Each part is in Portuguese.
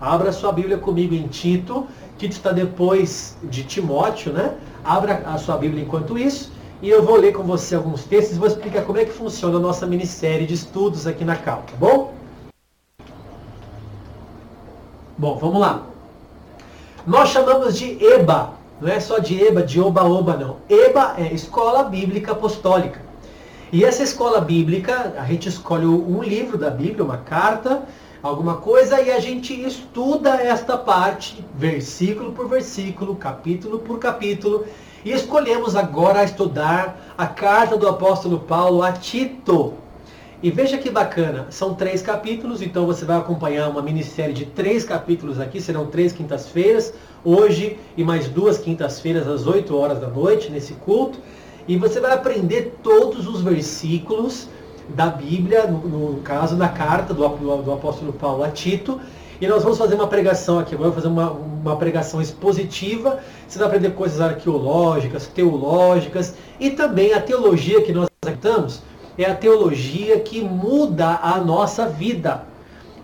Abra sua Bíblia comigo em Tito. Tito está depois de Timóteo, né? Abra a sua Bíblia enquanto isso. E eu vou ler com você alguns textos e vou explicar como é que funciona a nossa minissérie de estudos aqui na Cal, tá bom? Bom, vamos lá. Nós chamamos de EBA, não é só de EBA, de oba-oba, não. EBA é Escola Bíblica Apostólica. E essa escola bíblica, a gente escolhe um livro da Bíblia, uma carta, alguma coisa, e a gente estuda esta parte, versículo por versículo, capítulo por capítulo, e escolhemos agora estudar a carta do apóstolo Paulo a Tito. E veja que bacana, são três capítulos, então você vai acompanhar uma minissérie de três capítulos aqui, serão três quintas-feiras, hoje e mais duas quintas-feiras às 8 horas da noite, nesse culto. E você vai aprender todos os versículos da Bíblia, no, no caso, na carta do, do, apóstolo Paulo a Tito. E nós vamos fazer uma pregação aqui, vamos fazer uma, uma pregação expositiva. Você vai aprender coisas arqueológicas, teológicas e também a teologia que nós acreditamos é a teologia que muda a nossa vida.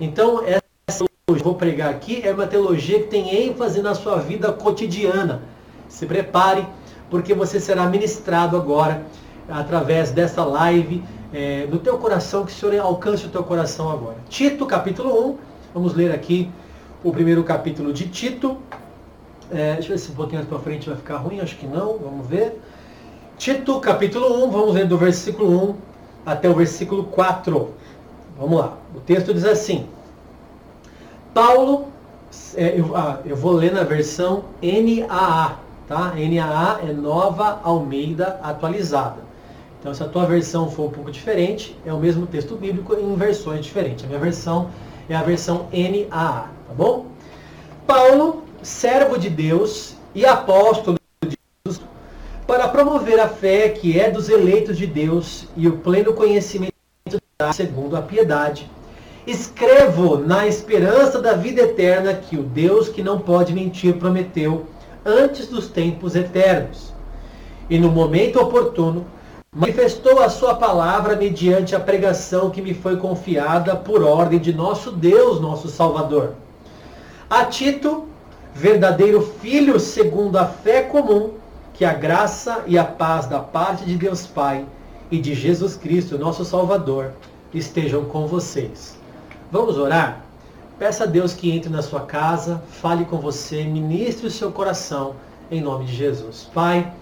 Então, essa teologia que eu vou pregar aqui é uma teologia que tem ênfase na sua vida cotidiana. Se prepare, porque você será ministrado agora através dessa live é, no teu coração, que o Senhor alcance o teu coração agora. Tito, capítulo 1. Vamos ler aqui o primeiro capítulo de Tito. É, deixa eu ver se um pouquinho para frente vai ficar ruim, acho que não, vamos ver. Tito, capítulo 1, vamos ler do versículo 1 até o versículo 4. Vamos lá. O texto diz assim: Paulo, é, eu, ah, eu, vou ler na versão NAA, tá? NAA é Nova Almeida Atualizada. Então, se a tua versão for um pouco diferente, é o mesmo texto bíblico em versões diferentes. A minha versão é a versão NAA, tá bom? Paulo, servo de Deus e apóstolo para promover a fé que é dos eleitos de Deus e o pleno conhecimento segundo a piedade. Escrevo na esperança da vida eterna que o Deus que não pode mentir prometeu antes dos tempos eternos. E no momento oportuno, manifestou a sua palavra mediante a pregação que me foi confiada por ordem de nosso Deus, nosso Salvador. A Tito, verdadeiro filho segundo a fé comum, que a graça e a paz da parte de Deus Pai e de Jesus Cristo, nosso Salvador, estejam com vocês. Vamos orar? Peça a Deus que entre na sua casa, fale com você, ministre o seu coração, em nome de Jesus. Pai,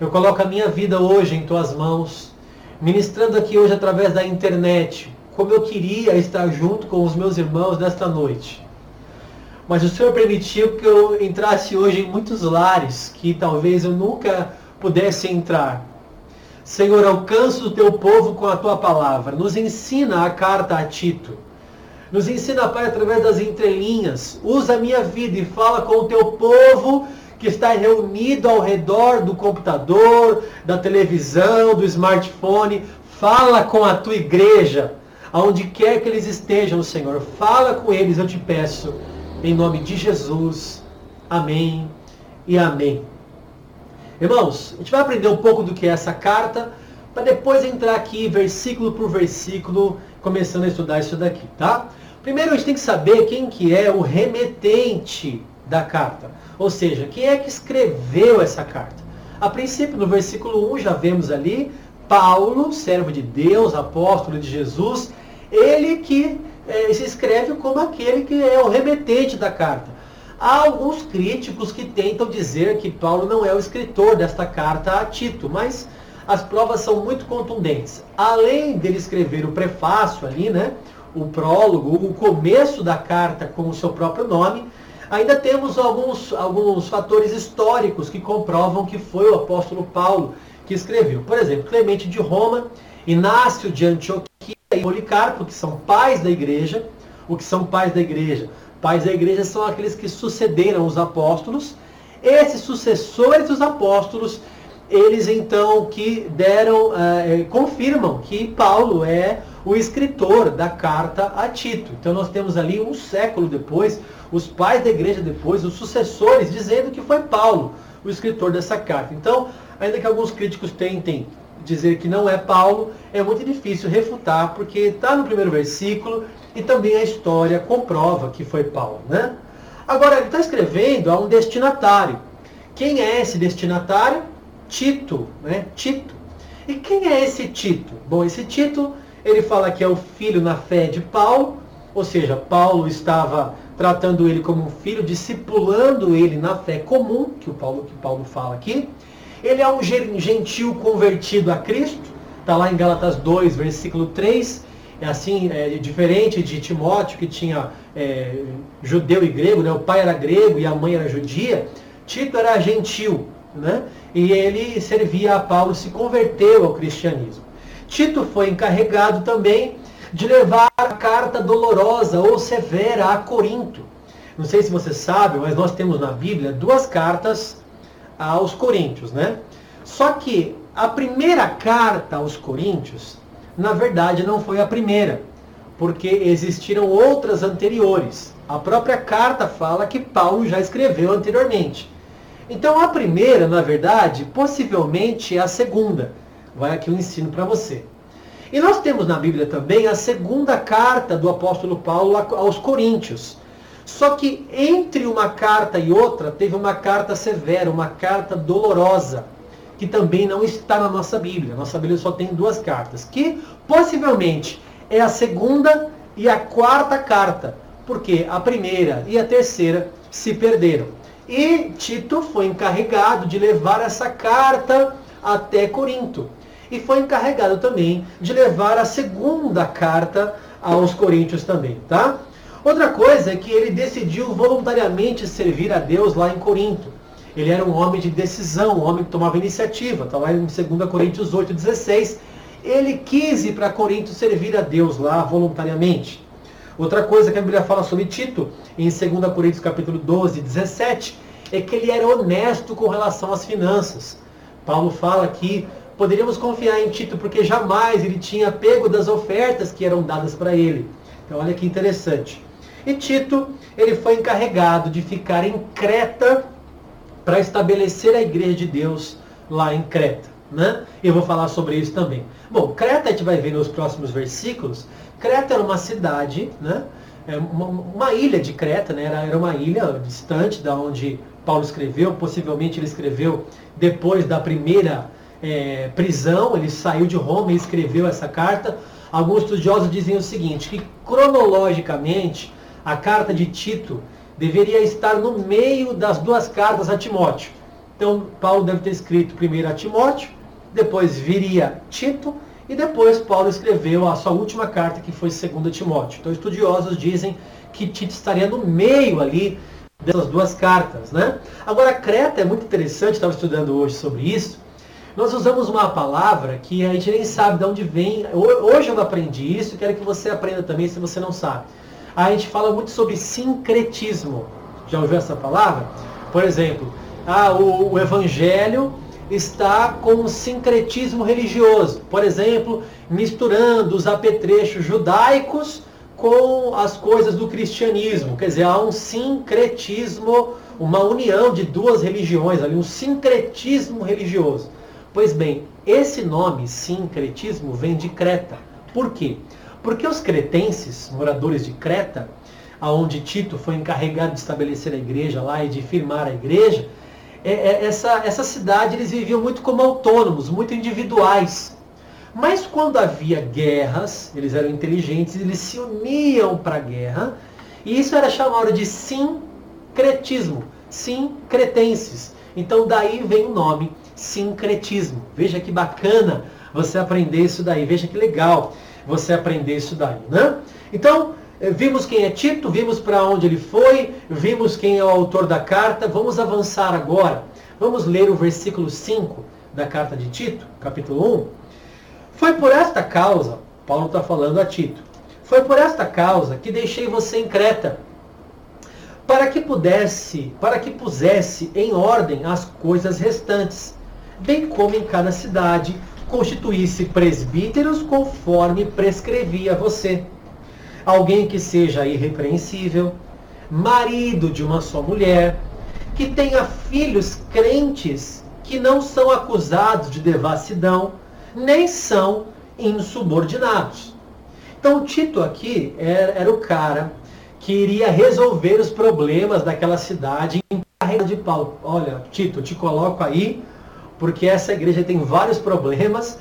eu coloco a minha vida hoje em tuas mãos, ministrando aqui hoje através da internet, como eu queria estar junto com os meus irmãos nesta noite mas o Senhor permitiu que eu entrasse hoje em muitos lares que talvez eu nunca pudesse entrar. Senhor, alcança o teu povo com a tua palavra. Nos ensina a carta a Tito. Nos ensina, Pai, através das entrelinhas. Usa a minha vida e fala com o teu povo que está reunido ao redor do computador, da televisão, do smartphone. Fala com a tua igreja, aonde quer que eles estejam, Senhor. Fala com eles, eu te peço em nome de Jesus. Amém e amém. Irmãos, a gente vai aprender um pouco do que é essa carta, para depois entrar aqui versículo por versículo, começando a estudar isso daqui, tá? Primeiro a gente tem que saber quem que é o remetente da carta. Ou seja, quem é que escreveu essa carta. A princípio, no versículo 1, já vemos ali Paulo, servo de Deus, apóstolo de Jesus, ele que é, se escreve como aquele que é o remetente da carta. Há alguns críticos que tentam dizer que Paulo não é o escritor desta carta a Tito, mas as provas são muito contundentes. Além dele escrever o prefácio ali, né, o prólogo, o começo da carta com o seu próprio nome, ainda temos alguns, alguns fatores históricos que comprovam que foi o apóstolo Paulo que escreveu. Por exemplo, Clemente de Roma, Inácio de Antioquia, e Policarpo, que são pais da igreja. O que são pais da igreja? Pais da igreja são aqueles que sucederam os apóstolos. Esses sucessores dos apóstolos, eles então que deram, eh, confirmam que Paulo é o escritor da carta a Tito. Então nós temos ali um século depois, os pais da igreja depois, os sucessores, dizendo que foi Paulo o escritor dessa carta. Então, ainda que alguns críticos tentem dizer que não é Paulo, é muito difícil refutar, porque está no primeiro versículo e também a história comprova que foi Paulo. Né? Agora, ele está escrevendo a um destinatário. Quem é esse destinatário? Tito. Né? Tito. E quem é esse Tito? Bom, esse Tito, ele fala que é o filho na fé de Paulo, ou seja, Paulo estava tratando ele como um filho, discipulando ele na fé comum, que o Paulo, que Paulo fala aqui. Ele é um gentil convertido a Cristo, está lá em Gálatas 2, versículo 3. É assim, é diferente de Timóteo, que tinha é, judeu e grego, né? o pai era grego e a mãe era judia. Tito era gentil, né? e ele servia a Paulo, se converteu ao cristianismo. Tito foi encarregado também de levar a carta dolorosa ou severa a Corinto. Não sei se você sabe, mas nós temos na Bíblia duas cartas aos Coríntios, né? Só que a primeira carta aos Coríntios, na verdade, não foi a primeira, porque existiram outras anteriores. A própria carta fala que Paulo já escreveu anteriormente. Então a primeira, na verdade, possivelmente é a segunda. Vai aqui um ensino para você. E nós temos na Bíblia também a segunda carta do apóstolo Paulo aos Coríntios. Só que entre uma carta e outra, teve uma carta severa, uma carta dolorosa, que também não está na nossa Bíblia. Nossa Bíblia só tem duas cartas, que possivelmente é a segunda e a quarta carta, porque a primeira e a terceira se perderam. E Tito foi encarregado de levar essa carta até Corinto. E foi encarregado também de levar a segunda carta aos Coríntios também, tá? Outra coisa é que ele decidiu voluntariamente servir a Deus lá em Corinto. Ele era um homem de decisão, um homem que tomava iniciativa. Está lá em 2 Coríntios 8, 16. Ele quis ir para Corinto servir a Deus lá voluntariamente. Outra coisa que a Bíblia fala sobre Tito, em 2 Coríntios capítulo 12, 17, é que ele era honesto com relação às finanças. Paulo fala que poderíamos confiar em Tito porque jamais ele tinha pego das ofertas que eram dadas para ele. Então olha que interessante. E Tito, ele foi encarregado de ficar em Creta para estabelecer a igreja de Deus lá em Creta. Né? Eu vou falar sobre isso também. Bom, Creta a gente vai ver nos próximos versículos. Creta era uma cidade, né? É uma, uma, ilha de Creta, né? era, era uma ilha distante da onde Paulo escreveu. Possivelmente ele escreveu depois da primeira é, prisão. Ele saiu de Roma e escreveu essa carta. Alguns estudiosos dizem o seguinte, que cronologicamente a carta de Tito deveria estar no meio das duas cartas a Timóteo. Então, Paulo deve ter escrito primeiro a Timóteo, depois viria Tito, e depois Paulo escreveu a sua última carta, que foi 2 Timóteo. Então, estudiosos dizem que Tito estaria no meio ali dessas duas cartas. Né? Agora, Creta é muito interessante, estava estudando hoje sobre isso. Nós usamos uma palavra que a gente nem sabe de onde vem. Hoje eu aprendi isso, quero que você aprenda também se você não sabe a gente fala muito sobre sincretismo. Já ouviu essa palavra? Por exemplo, ah, o, o evangelho está com um sincretismo religioso. Por exemplo, misturando os apetrechos judaicos com as coisas do cristianismo. Quer dizer, há um sincretismo, uma união de duas religiões ali, um sincretismo religioso. Pois bem, esse nome sincretismo vem de Creta. Por quê? Porque os cretenses, moradores de Creta, aonde Tito foi encarregado de estabelecer a igreja lá e de firmar a igreja, é, é, essa, essa cidade eles viviam muito como autônomos, muito individuais. Mas quando havia guerras, eles eram inteligentes, eles se uniam para a guerra, e isso era chamado de sincretismo, sincretenses. Então daí vem o nome sincretismo. Veja que bacana você aprender isso daí, veja que legal você aprender isso daí, né? Então, eh, vimos quem é Tito, vimos para onde ele foi, vimos quem é o autor da carta. Vamos avançar agora. Vamos ler o versículo 5 da carta de Tito, capítulo 1. Foi por esta causa, Paulo está falando a Tito, foi por esta causa que deixei você em Creta, para que pudesse, para que pusesse em ordem as coisas restantes, bem como em cada cidade constituísse presbíteros conforme prescrevia você. Alguém que seja irrepreensível, marido de uma só mulher, que tenha filhos crentes que não são acusados de devassidão, nem são insubordinados. Então Tito aqui era, era o cara que iria resolver os problemas daquela cidade em carreira de Paulo. Olha, Tito, te coloco aí, porque essa igreja tem vários problemas.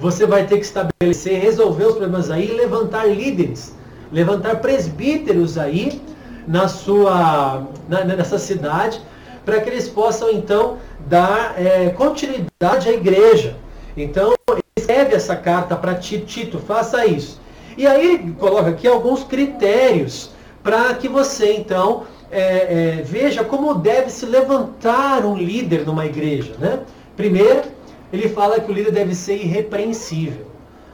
Você vai ter que estabelecer, resolver os problemas aí levantar líderes, levantar presbíteros aí na sua, na, nessa cidade, para que eles possam então dar é, continuidade à igreja. Então, escreve essa carta para Tito, Tito, faça isso. E aí coloca aqui alguns critérios para que você então é, é, veja como deve se levantar um líder numa igreja. Né? Primeiro, ele fala que o líder deve ser irrepreensível.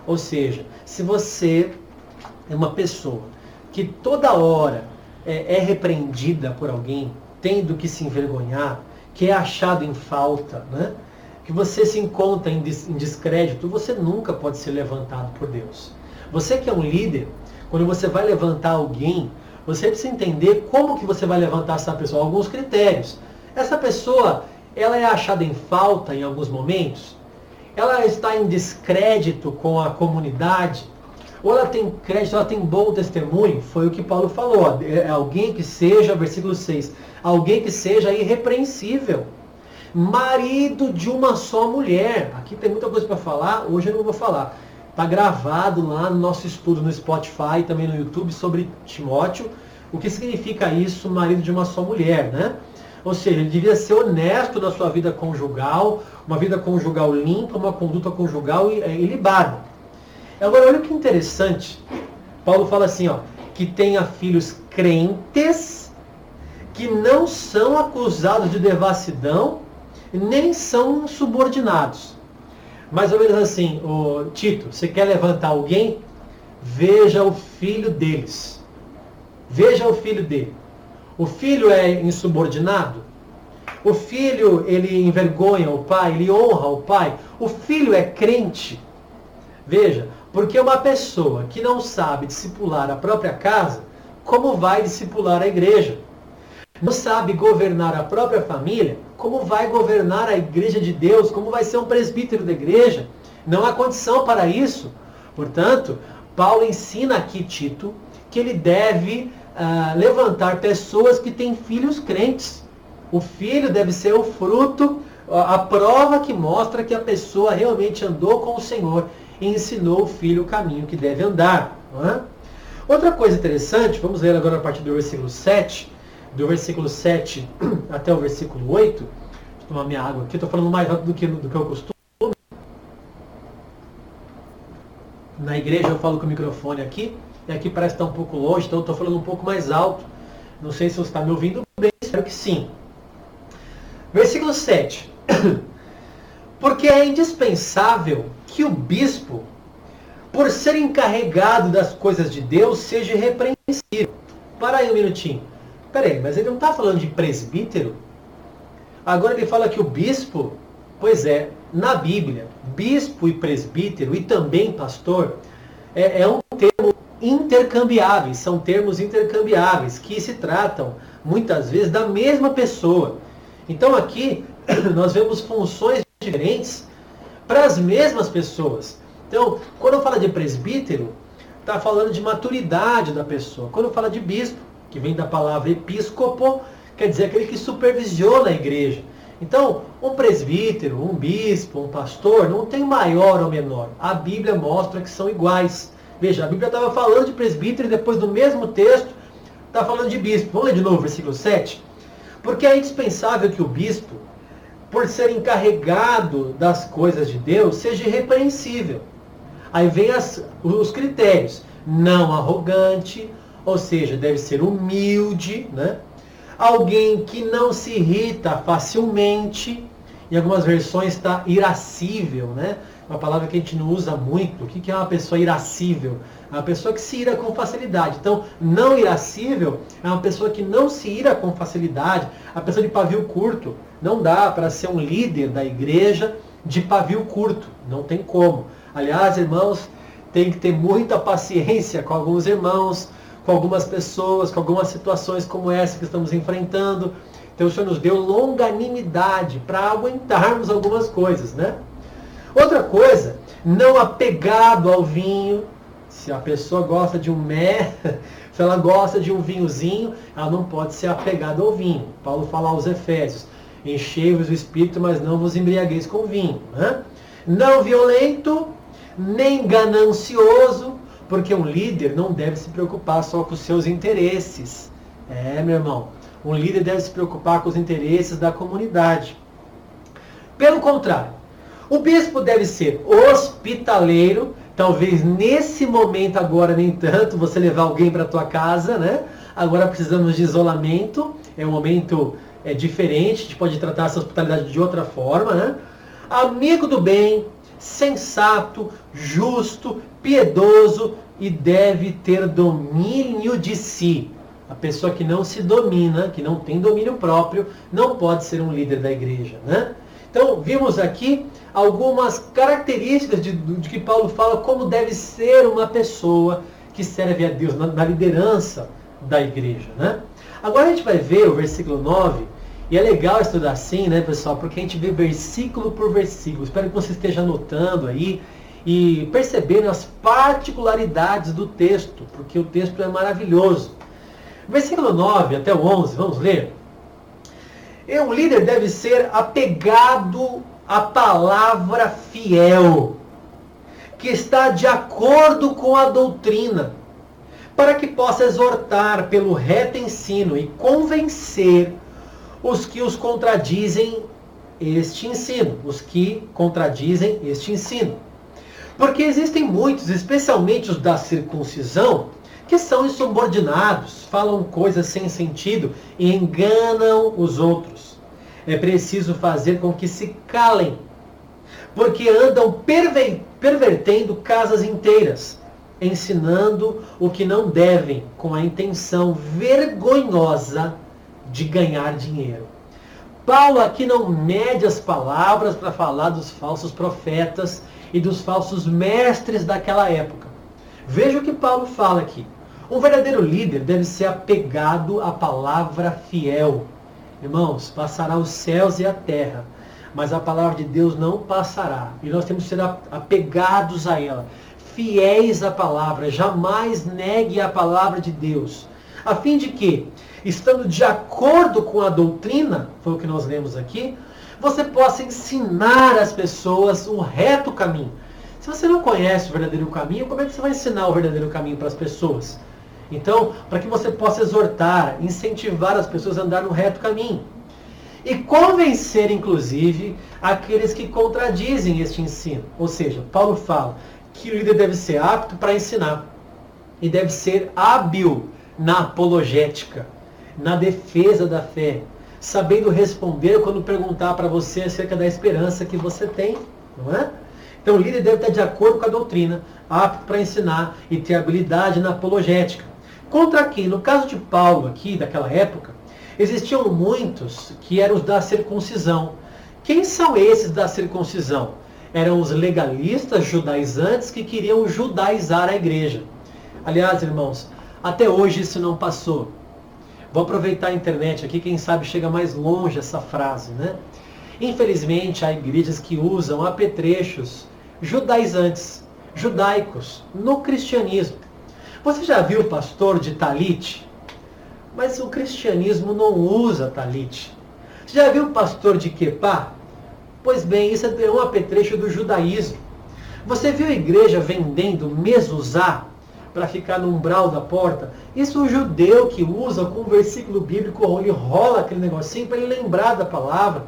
Ou seja, se você é uma pessoa que toda hora é, é repreendida por alguém, tendo que se envergonhar, que é achado em falta, né? que você se encontra em, des, em descrédito, você nunca pode ser levantado por Deus. Você que é um líder, quando você vai levantar alguém, você precisa entender como que você vai levantar essa pessoa, alguns critérios. Essa pessoa, ela é achada em falta em alguns momentos? Ela está em descrédito com a comunidade? Ou ela tem crédito, ela tem bom testemunho? Foi o que Paulo falou. É alguém que seja, versículo 6, alguém que seja irrepreensível. Marido de uma só mulher. Aqui tem muita coisa para falar, hoje eu não vou falar. Está gravado lá no nosso estudo no Spotify também no YouTube sobre Timóteo. O que significa isso, marido de uma só mulher, né? Ou seja, ele devia ser honesto na sua vida conjugal, uma vida conjugal limpa, uma conduta conjugal ilibada. Agora, olha que interessante. Paulo fala assim, ó, que tenha filhos crentes, que não são acusados de devassidão, nem são subordinados. Mais ou menos assim, o Tito, você quer levantar alguém? Veja o filho deles. Veja o filho dele. O filho é insubordinado? O filho, ele envergonha o pai, ele honra o pai. O filho é crente. Veja, porque uma pessoa que não sabe discipular a própria casa, como vai discipular a igreja? Não sabe governar a própria família, como vai governar a igreja de Deus, como vai ser um presbítero da igreja. Não há condição para isso. Portanto, Paulo ensina aqui Tito que ele deve uh, levantar pessoas que têm filhos crentes. O filho deve ser o fruto, a prova que mostra que a pessoa realmente andou com o Senhor e ensinou o filho o caminho que deve andar. É? Outra coisa interessante, vamos ler agora a partir do versículo 7 do versículo 7 até o versículo 8. Deixa eu tomar minha água aqui, estou falando mais rápido do que, do que eu costumo. Na igreja eu falo com o microfone aqui, e aqui parece estar um pouco longe, então estou falando um pouco mais alto. Não sei se você está me ouvindo bem, espero que sim. Versículo 7. Porque é indispensável que o bispo, por ser encarregado das coisas de Deus, seja repreensível. Para aí um minutinho. Peraí, mas ele não está falando de presbítero? Agora ele fala que o bispo, pois é, na Bíblia, bispo e presbítero e também pastor é, é um termo intercambiáveis, são termos intercambiáveis que se tratam muitas vezes da mesma pessoa. Então aqui nós vemos funções diferentes para as mesmas pessoas. Então, quando fala de presbítero, está falando de maturidade da pessoa. Quando fala de bispo, que vem da palavra episcopo, quer dizer aquele que supervisiona a igreja. Então, um presbítero, um bispo, um pastor, não tem maior ou menor. A Bíblia mostra que são iguais. Veja, a Bíblia estava falando de presbítero e depois do mesmo texto está falando de bispo. Vamos ler de novo o versículo 7? Porque é indispensável que o bispo, por ser encarregado das coisas de Deus, seja irrepreensível. Aí vem as, os critérios. Não arrogante, ou seja, deve ser humilde, né? Alguém que não se irrita facilmente. Em algumas versões está irascível, né? Uma palavra que a gente não usa muito. O que é uma pessoa irascível? É uma pessoa que se ira com facilidade. Então, não irascível é uma pessoa que não se ira com facilidade. A pessoa de pavio curto. Não dá para ser um líder da igreja de pavio curto. Não tem como. Aliás, irmãos, tem que ter muita paciência com alguns irmãos, com algumas pessoas, com algumas situações como essa que estamos enfrentando. Então o Senhor nos deu longanimidade para aguentarmos algumas coisas, né? Outra coisa, não apegado ao vinho. Se a pessoa gosta de um mé, se ela gosta de um vinhozinho, ela não pode ser apegada ao vinho. Paulo fala aos Efésios: enchei-vos o espírito, mas não vos embriagueis com vinho. Não violento, nem ganancioso, porque um líder não deve se preocupar só com os seus interesses. É, meu irmão, um líder deve se preocupar com os interesses da comunidade. Pelo contrário, o bispo deve ser hospitaleiro, talvez nesse momento agora nem tanto, você levar alguém para tua casa, né? Agora precisamos de isolamento, é um momento é, diferente, a gente pode tratar essa hospitalidade de outra forma, né? Amigo do bem, sensato, justo, piedoso e deve ter domínio de si. A pessoa que não se domina, que não tem domínio próprio, não pode ser um líder da igreja, né? Então, vimos aqui algumas características de, de que Paulo fala como deve ser uma pessoa que serve a Deus na, na liderança da igreja. Né? Agora a gente vai ver o versículo 9, e é legal estudar assim, né, pessoal, porque a gente vê versículo por versículo. Espero que você esteja anotando aí e percebendo as particularidades do texto, porque o texto é maravilhoso. Versículo 9 até o 11, vamos ler? E um líder deve ser apegado à palavra fiel, que está de acordo com a doutrina, para que possa exortar pelo reto ensino e convencer os que os contradizem este ensino, os que contradizem este ensino. Porque existem muitos, especialmente os da circuncisão, que são insubordinados, falam coisas sem sentido e enganam os outros. É preciso fazer com que se calem, porque andam pervertendo casas inteiras, ensinando o que não devem, com a intenção vergonhosa de ganhar dinheiro. Paulo aqui não mede as palavras para falar dos falsos profetas e dos falsos mestres daquela época. Veja o que Paulo fala aqui. Um verdadeiro líder deve ser apegado à palavra fiel. Irmãos, passará os céus e a terra, mas a palavra de Deus não passará. E nós temos que ser apegados a ela, fiéis à palavra, jamais negue a palavra de Deus, a fim de que, estando de acordo com a doutrina, foi o que nós lemos aqui, você possa ensinar às pessoas o reto caminho. Se você não conhece o verdadeiro caminho, como é que você vai ensinar o verdadeiro caminho para as pessoas? Então, para que você possa exortar, incentivar as pessoas a andar no reto caminho. E convencer, inclusive, aqueles que contradizem este ensino. Ou seja, Paulo fala que o líder deve ser apto para ensinar e deve ser hábil na apologética, na defesa da fé, sabendo responder quando perguntar para você acerca da esperança que você tem, não é? Então o líder deve estar de acordo com a doutrina, apto para ensinar e ter habilidade na apologética. Contra quem? No caso de Paulo aqui, daquela época, existiam muitos que eram os da circuncisão. Quem são esses da circuncisão? Eram os legalistas judaizantes que queriam judaizar a igreja. Aliás, irmãos, até hoje isso não passou. Vou aproveitar a internet aqui, quem sabe chega mais longe essa frase, né? Infelizmente, há igrejas que usam apetrechos judaizantes, judaicos, no cristianismo. Você já viu o pastor de talite? Mas o cristianismo não usa talite. Você já viu o pastor de quepá? Pois bem, isso é um apetrecho do judaísmo. Você viu a igreja vendendo mesuzá para ficar no umbral da porta? Isso é o judeu que usa com o versículo bíblico, ele rola aquele negocinho para ele lembrar da palavra.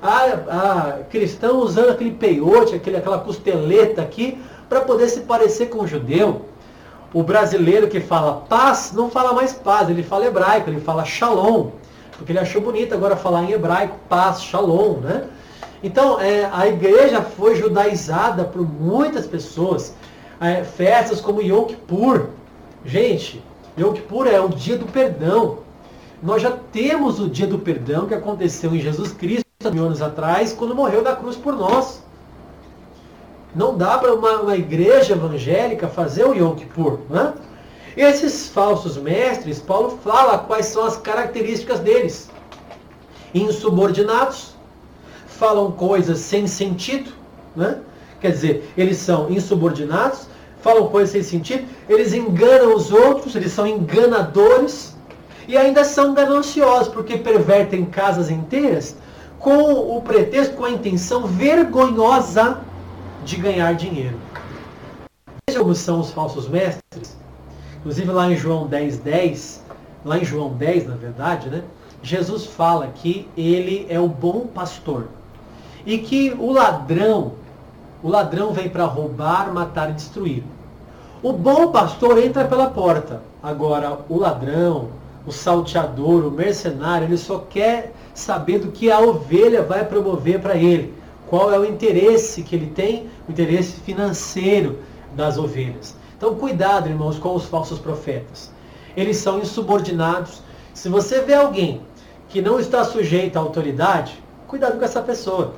Ah, ah, cristão usando aquele peiote, aquele, aquela costeleta aqui, para poder se parecer com o judeu. O brasileiro que fala paz, não fala mais paz, ele fala hebraico, ele fala shalom. Porque ele achou bonito agora falar em hebraico, paz, shalom, né? Então, é, a igreja foi judaizada por muitas pessoas. É, festas como Yom Kippur. Gente, Yom Kippur é o dia do perdão. Nós já temos o dia do perdão que aconteceu em Jesus Cristo mil anos atrás, quando morreu da cruz por nós. Não dá para uma, uma, igreja evangélica fazer o Yom Kippur. Né? Esses falsos mestres, Paulo fala quais são as características deles. Insubordinados, falam coisas sem sentido, né? Quer dizer, eles são insubordinados, falam coisas sem sentido, eles enganam os outros, eles são enganadores e ainda são gananciosos, porque pervertem casas inteiras com o pretexto, com a intenção vergonhosa de ganhar dinheiro. Veja como são os falsos mestres. Inclusive lá em João 10, 10, lá em João 10, na verdade, né? Jesus fala que ele é o bom pastor. E que o ladrão, o ladrão vem para roubar, matar e destruir. O bom pastor entra pela porta. Agora, o ladrão, o salteador, o mercenário, ele só quer saber do que a ovelha vai promover para ele. Qual é o interesse que ele tem? Interesse financeiro das ovelhas. Então, cuidado, irmãos, com os falsos profetas. Eles são insubordinados. Se você vê alguém que não está sujeito à autoridade, cuidado com essa pessoa.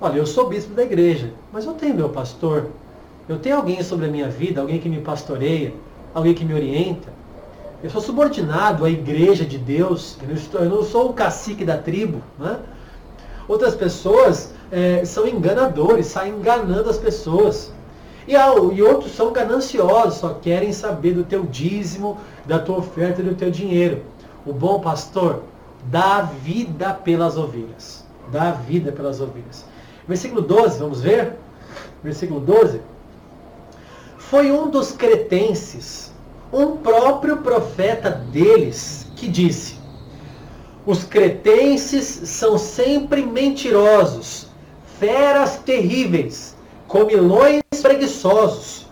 Olha, eu sou bispo da igreja, mas eu tenho meu pastor, eu tenho alguém sobre a minha vida, alguém que me pastoreia, alguém que me orienta. Eu sou subordinado à igreja de Deus, eu não, estou, eu não sou o cacique da tribo. Né? Outras pessoas é, são enganadores, saem enganando as pessoas. E, e outros são gananciosos, só querem saber do teu dízimo, da tua oferta e do teu dinheiro. O bom pastor dá vida pelas ovelhas. Dá vida pelas ovelhas. Versículo 12, vamos ver? Versículo 12 foi um dos cretenses, um próprio profeta deles, que disse: Os cretenses são sempre mentirosos, feras terríveis, comilões preguiçosos.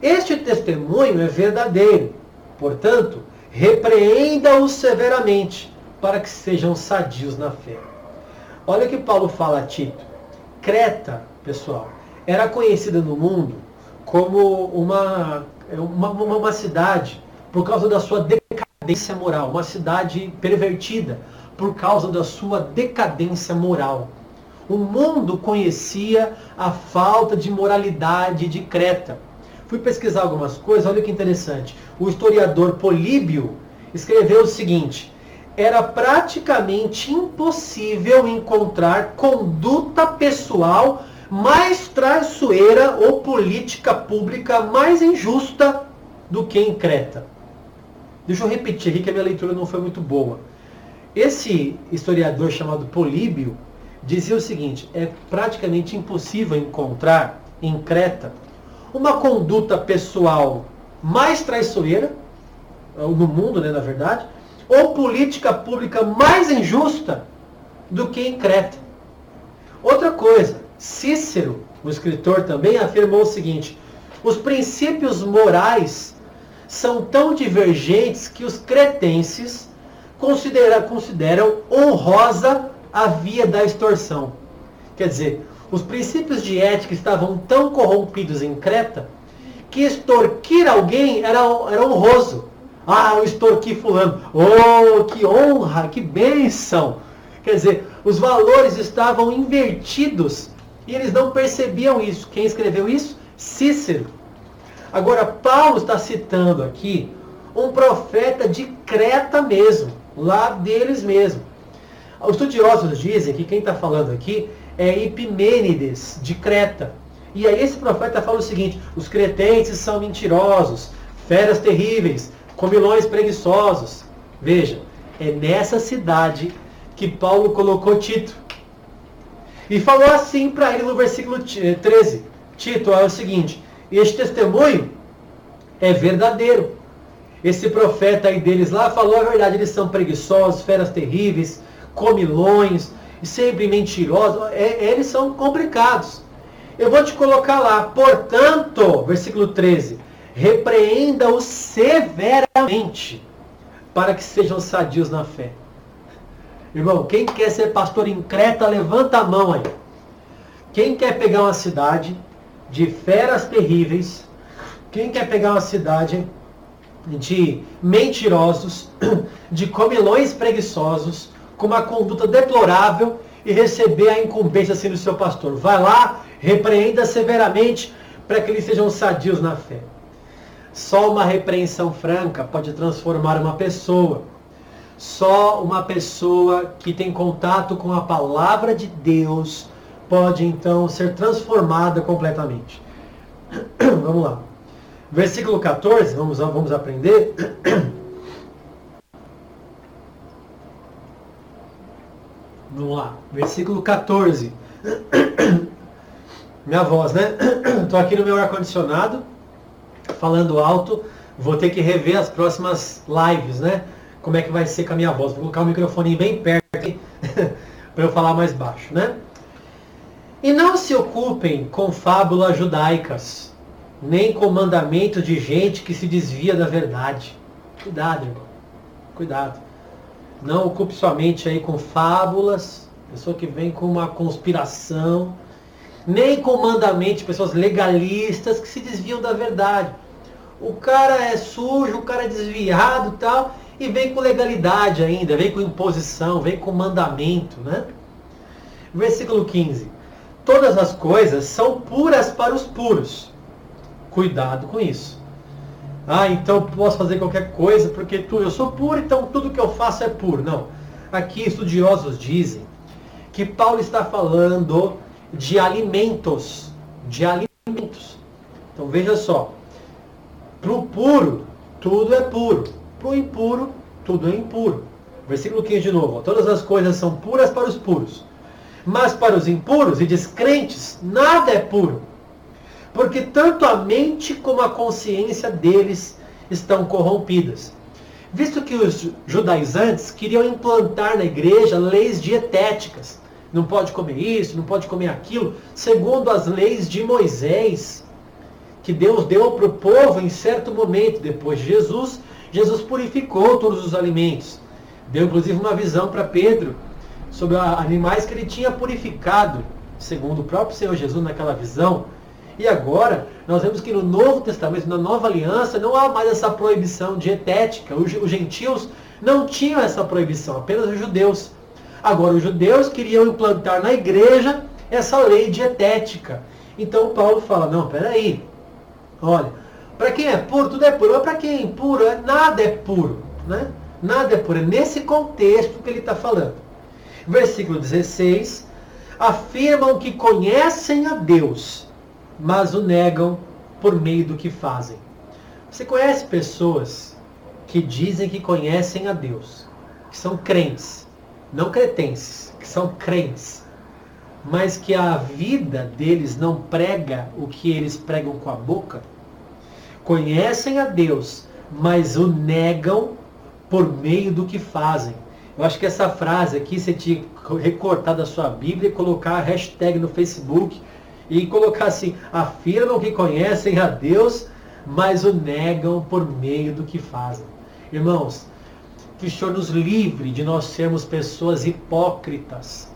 Este testemunho é verdadeiro, portanto, repreenda-os severamente, para que sejam sadios na fé. Olha o que Paulo fala a Tito. Creta, pessoal, era conhecida no mundo como uma, uma, uma cidade, por causa da sua decadência moral, uma cidade pervertida, por causa da sua decadência moral. O mundo conhecia a falta de moralidade de Creta. Fui pesquisar algumas coisas, olha que interessante. O historiador Políbio escreveu o seguinte: era praticamente impossível encontrar conduta pessoal mais traiçoeira ou política pública mais injusta do que em Creta. Deixa eu repetir aqui que a minha leitura não foi muito boa. Esse historiador chamado Políbio dizia o seguinte: é praticamente impossível encontrar em Creta uma conduta pessoal mais traiçoeira, no mundo, né, na verdade, ou política pública mais injusta do que em Creta. Outra coisa, Cícero, o escritor, também afirmou o seguinte: os princípios morais são tão divergentes que os cretenses considera, consideram honrosa a via da extorsão. Quer dizer, os princípios de ética estavam tão corrompidos em Creta que extorquir alguém era, era honroso. Ah, eu extorqui fulano. Oh, que honra, que bênção. Quer dizer, os valores estavam invertidos e eles não percebiam isso. Quem escreveu isso? Cícero. Agora, Paulo está citando aqui um profeta de Creta mesmo, lá deles mesmo. Os estudiosos dizem que quem está falando aqui é Epimênides, de Creta. E aí esse profeta fala o seguinte, os cretenses são mentirosos, feras terríveis, comilões preguiçosos. Veja, é nessa cidade que Paulo colocou Tito. E falou assim para ele no versículo 13. Eh, Tito, é o seguinte: Este testemunho é verdadeiro. Esse profeta aí deles lá falou a verdade. Eles são preguiçosos, feras terríveis, comilões, sempre mentirosos. É, eles são complicados. Eu vou te colocar lá. Portanto, versículo 13: Repreenda-os severamente, para que sejam sadios na fé. Irmão, quem quer ser pastor em Creta, levanta a mão aí. Quem quer pegar uma cidade de feras terríveis, quem quer pegar uma cidade de mentirosos, de comilões preguiçosos, com uma conduta deplorável e receber a incumbência assim do seu pastor. Vai lá, repreenda severamente para que eles sejam sadios na fé. Só uma repreensão franca pode transformar uma pessoa só uma pessoa que tem contato com a palavra de Deus pode então ser transformada completamente. vamos lá. Versículo 14, vamos, vamos aprender. Vamos lá, versículo 14. Minha voz, né? Estou aqui no meu ar-condicionado, falando alto. Vou ter que rever as próximas lives, né? Como é que vai ser com a minha voz. Vou colocar o microfone bem perto para eu falar mais baixo, né? E não se ocupem com fábulas judaicas, nem com mandamento de gente que se desvia da verdade. Cuidado, irmão. Cuidado. Não ocupe sua mente aí com fábulas, pessoa que vem com uma conspiração, nem com mandamento de pessoas legalistas que se desviam da verdade. O cara é sujo, o cara é desviado tal, e vem com legalidade ainda, vem com imposição, vem com mandamento, né? Versículo 15. Todas as coisas são puras para os puros. Cuidado com isso. Ah, então posso fazer qualquer coisa porque tu, eu sou puro, então tudo que eu faço é puro. Não. Aqui estudiosos dizem que Paulo está falando de alimentos, de alimentos. Então veja só, para o puro, tudo é puro. Para o impuro, tudo é impuro. Versículo 15 de novo. Todas as coisas são puras para os puros. Mas para os impuros e descrentes, nada é puro porque tanto a mente como a consciência deles estão corrompidas. Visto que os judaizantes queriam implantar na igreja leis dietéticas, não pode comer isso, não pode comer aquilo, segundo as leis de Moisés, que Deus deu para o povo em certo momento, depois de Jesus, Jesus purificou todos os alimentos. Deu inclusive uma visão para Pedro sobre animais que ele tinha purificado, segundo o próprio Senhor Jesus naquela visão e agora, nós vemos que no Novo Testamento, na Nova Aliança, não há mais essa proibição dietética. Os gentios não tinham essa proibição, apenas os judeus. Agora, os judeus queriam implantar na igreja essa lei dietética. Então, Paulo fala: não, peraí, olha, para quem é puro, tudo é puro, mas para quem é impuro, é, nada é puro. Né? Nada é puro. É nesse contexto que ele está falando. Versículo 16: afirmam que conhecem a Deus mas o negam por meio do que fazem. Você conhece pessoas que dizem que conhecem a Deus, que são crentes, não cretenses, que são crentes, mas que a vida deles não prega o que eles pregam com a boca? Conhecem a Deus, mas o negam por meio do que fazem. Eu acho que essa frase aqui você tinha que recortar da sua Bíblia e colocar a hashtag no Facebook e colocar assim, afirmam que conhecem a Deus, mas o negam por meio do que fazem. Irmãos, que o Senhor nos livre de nós sermos pessoas hipócritas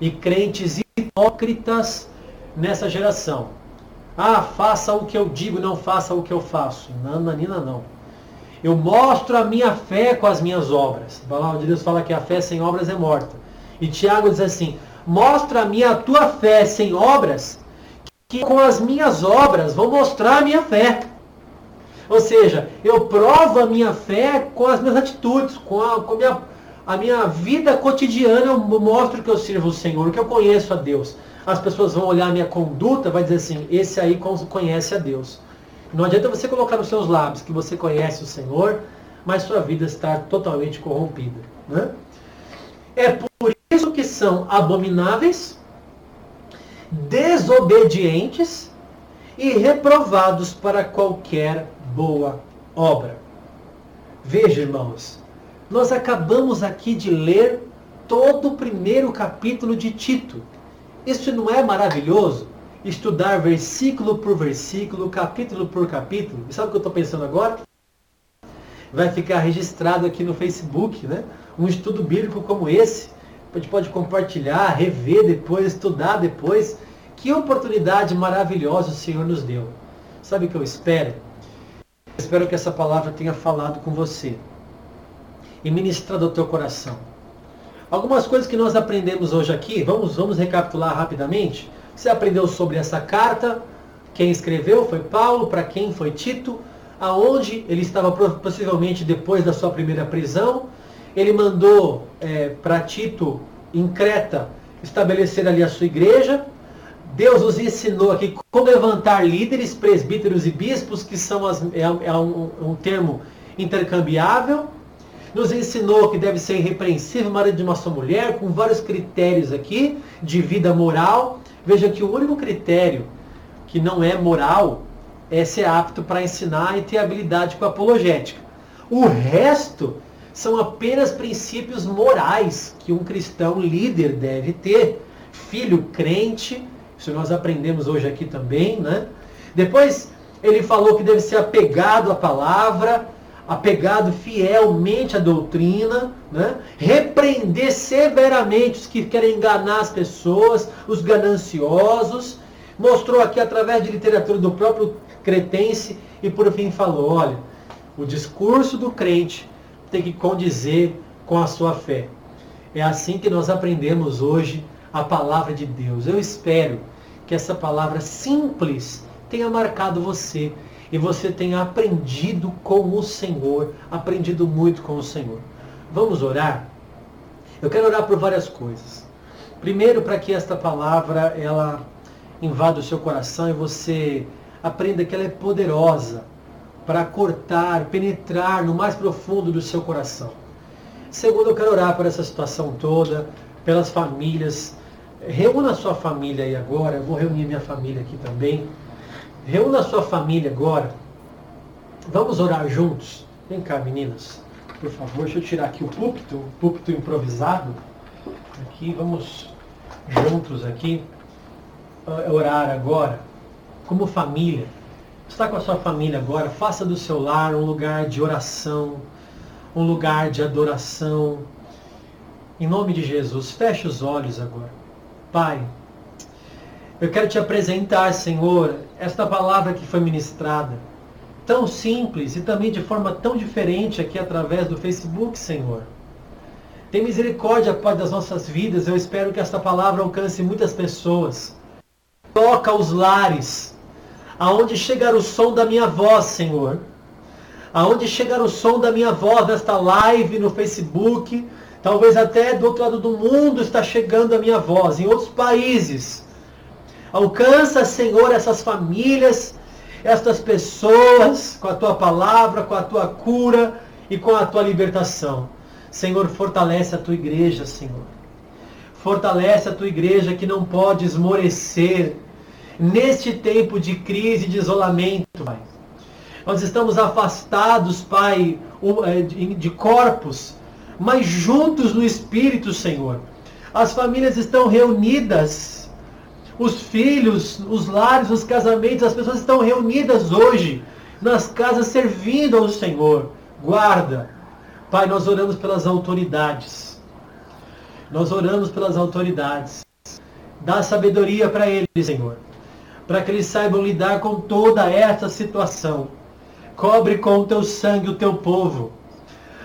e crentes hipócritas nessa geração. Ah, faça o que eu digo, não faça o que eu faço. Não, Nanina, não. Eu mostro a minha fé com as minhas obras. A palavra de Deus fala que a fé sem obras é morta. E Tiago diz assim: mostra a minha a tua fé sem obras que com as minhas obras vou mostrar a minha fé. Ou seja, eu provo a minha fé com as minhas atitudes, com a, com a, minha, a minha vida cotidiana, eu mostro que eu sirvo o Senhor, que eu conheço a Deus. As pessoas vão olhar a minha conduta, vai dizer assim, esse aí conhece a Deus. Não adianta você colocar nos seus lábios que você conhece o Senhor, mas sua vida está totalmente corrompida. Né? É por isso que são abomináveis, desobedientes e reprovados para qualquer boa obra. Veja, irmãos, nós acabamos aqui de ler todo o primeiro capítulo de Tito. Isso não é maravilhoso? Estudar versículo por versículo, capítulo por capítulo. E sabe o que eu estou pensando agora? Vai ficar registrado aqui no Facebook, né? Um estudo bíblico como esse a gente pode compartilhar, rever depois, estudar depois. Que oportunidade maravilhosa o Senhor nos deu. Sabe o que eu espero? Eu espero que essa palavra tenha falado com você e ministrado ao teu coração. Algumas coisas que nós aprendemos hoje aqui, vamos, vamos recapitular rapidamente. Você aprendeu sobre essa carta, quem escreveu foi Paulo, para quem foi Tito, aonde ele estava possivelmente depois da sua primeira prisão, ele mandou é, para Tito, em Creta, estabelecer ali a sua igreja, Deus nos ensinou aqui como levantar líderes, presbíteros e bispos, que são as, é, é um, um, termo intercambiável. Nos ensinou que deve ser irrepreensível, marido de uma só mulher, com vários critérios aqui de vida moral. Veja que o único critério que não é moral é ser apto para ensinar e ter habilidade com a apologética. O resto são apenas princípios morais que um cristão líder deve ter. Filho crente, isso nós aprendemos hoje aqui também, né? Depois ele falou que deve ser apegado à palavra, apegado fielmente à doutrina, né? repreender severamente os que querem enganar as pessoas, os gananciosos. Mostrou aqui através de literatura do próprio cretense e por fim falou, olha, o discurso do crente tem que condizer com a sua fé. É assim que nós aprendemos hoje a palavra de Deus. Eu espero que essa palavra simples tenha marcado você e você tenha aprendido com o Senhor, aprendido muito com o Senhor. Vamos orar? Eu quero orar por várias coisas. Primeiro, para que esta palavra ela invada o seu coração e você aprenda que ela é poderosa para cortar, penetrar no mais profundo do seu coração. Segundo, eu quero orar por essa situação toda, pelas famílias Reúna a sua família aí agora. Eu vou reunir minha família aqui também. Reúna sua família agora. Vamos orar juntos. Vem cá, meninas. Por favor, deixa eu tirar aqui o púlpito, o púlpito improvisado. Aqui, vamos juntos aqui ah, orar agora. Como família. Está com a sua família agora. Faça do seu lar um lugar de oração, um lugar de adoração. Em nome de Jesus, feche os olhos agora. Pai, eu quero te apresentar, Senhor, esta palavra que foi ministrada, tão simples e também de forma tão diferente aqui através do Facebook, Senhor. Tem misericórdia, Pai, das nossas vidas. Eu espero que esta palavra alcance muitas pessoas. Toca os lares, aonde chegar o som da minha voz, Senhor. Aonde chegar o som da minha voz nesta live no Facebook, Talvez até do outro lado do mundo está chegando a minha voz, em outros países. Alcança, Senhor, essas famílias, estas pessoas, com a tua palavra, com a tua cura e com a tua libertação. Senhor, fortalece a tua igreja, Senhor. Fortalece a tua igreja que não pode esmorecer neste tempo de crise, de isolamento, Pai. Nós estamos afastados, Pai, eh, de corpos mas juntos no Espírito, Senhor. As famílias estão reunidas, os filhos, os lares, os casamentos, as pessoas estão reunidas hoje nas casas servindo ao Senhor. Guarda. Pai, nós oramos pelas autoridades. Nós oramos pelas autoridades. Dá sabedoria para eles, Senhor, para que eles saibam lidar com toda essa situação. Cobre com o teu sangue o teu povo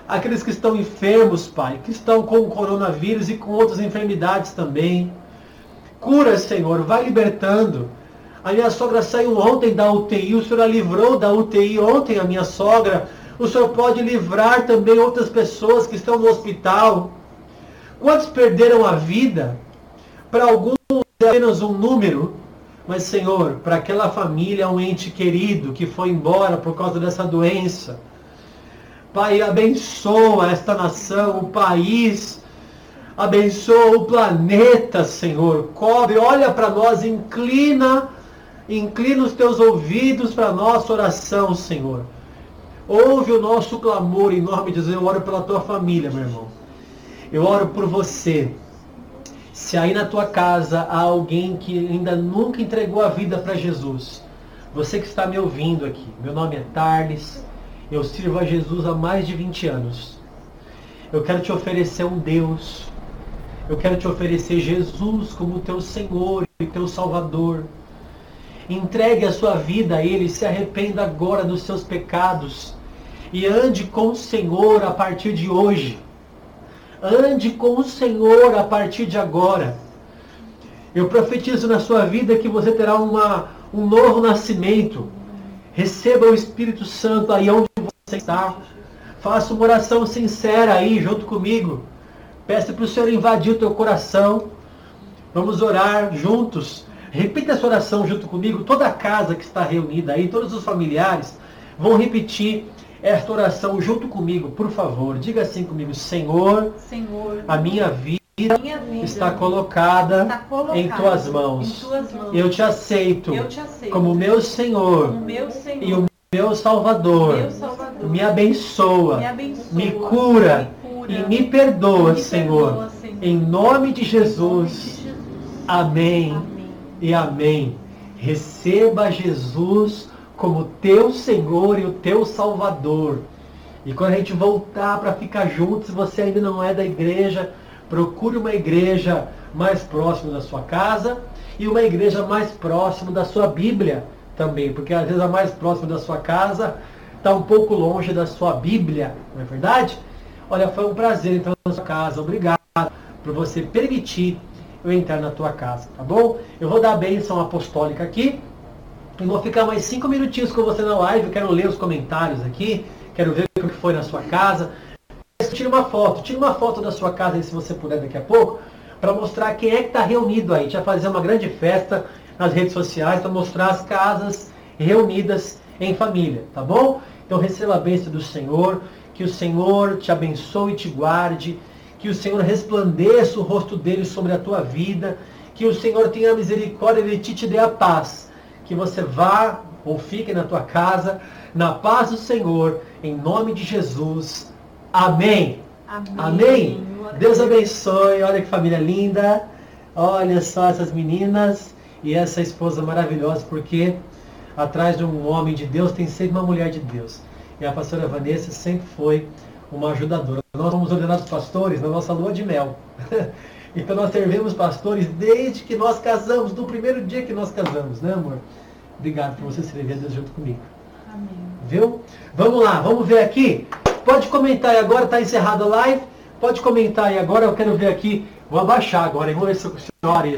aqueles que estão enfermos, Pai, que estão com o coronavírus e com outras enfermidades também. Cura, Senhor, vai libertando. A minha sogra saiu ontem da UTI, o Senhor a livrou da UTI ontem, a minha sogra. O Senhor pode livrar também outras pessoas que estão no hospital. Quantos perderam a vida? Para alguns é apenas um número, mas Senhor, para aquela família, um ente querido que foi embora por causa dessa doença. Pai, abençoa esta nação, o país, abençoa o planeta, Senhor. Cobre, olha para nós, inclina, inclina os teus ouvidos para a nossa oração, Senhor. Ouve o nosso clamor em nome de Jesus. Eu oro pela tua família, meu irmão. Eu oro por você. Se aí na tua casa há alguém que ainda nunca entregou a vida para Jesus, você que está me ouvindo aqui, meu nome é Tarles. Eu sirvo a Jesus há mais de 20 anos. Eu quero te oferecer um Deus. Eu quero te oferecer Jesus como teu Senhor e teu Salvador. Entregue a sua vida a Ele, se arrependa agora dos seus pecados e ande com o Senhor a partir de hoje. Ande com o Senhor a partir de agora. Eu profetizo na sua vida que você terá uma, um novo nascimento. Receba o Espírito Santo aí onde está. Faça uma oração sincera aí junto comigo. Peça para o Senhor invadir o teu coração. Vamos orar juntos Repita essa oração junto comigo. Toda a casa que está reunida aí, todos os familiares, vão repetir esta oração junto comigo, por favor. Diga assim comigo, Senhor, Senhor a minha vida, minha vida está colocada, está colocada em tuas mãos. em tuas mãos. Eu te aceito, Eu te aceito como meu Senhor como meu Senhor, e o meu Salvador. meu Salvador. Me abençoa, Me abençoa, me cura, me cura, e me perdoa, me Senhor. perdoa, Senhor. Em nome de nome Jesus. de Jesus. Amém. Amém. e amém. Receba Jesus como teu Senhor e o teu Salvador. E quando a gente voltar para ficar junto, se você ainda não é da igreja, procure uma igreja mais próxima da sua casa e uma igreja mais próxima da sua Bíblia também, porque às vezes a mais próxima da sua casa está um pouco longe da sua Bíblia, não é verdade? Olha, foi um prazer entrar na sua casa. Obrigado por você permitir eu entrar na tua casa, tá bom? Eu vou dar a bênção apostólica aqui e vou ficar mais cinco minutinhos com você na live. Quero ler os comentários aqui, quero ver o que foi na sua casa. Tire uma foto, tire uma foto da sua casa aí, se você puder daqui a pouco, para mostrar quem é que está reunido aí. A gente vai fazer uma grande festa nas redes sociais para mostrar as casas reunidas em família, tá bom? Então receba a bênção do Senhor, que o Senhor te abençoe e te guarde, que o Senhor resplandeça o rosto dele sobre a tua vida, que o Senhor tenha misericórdia de ti e te dê a paz, que você vá ou fique na tua casa, na paz do Senhor, em nome de Jesus. Amém. Amém. Amém. Deus abençoe. Olha que família linda. Olha só essas meninas e essa esposa maravilhosa, porque atrás de um homem de Deus tem sempre uma mulher de Deus. E a pastora Vanessa sempre foi uma ajudadora. Nós somos ordenados pastores na nossa lua de mel. então nós servimos pastores desde que nós casamos, do primeiro dia que nós casamos, né, amor? Obrigado por você servir a Deus junto comigo. Amém. Viu? Vamos lá, vamos ver aqui. Pode comentar aí agora, está encerrada a live. Pode comentar aí agora, eu quero ver aqui. Vou abaixar agora, hein? vamos ver se o senhor aparece.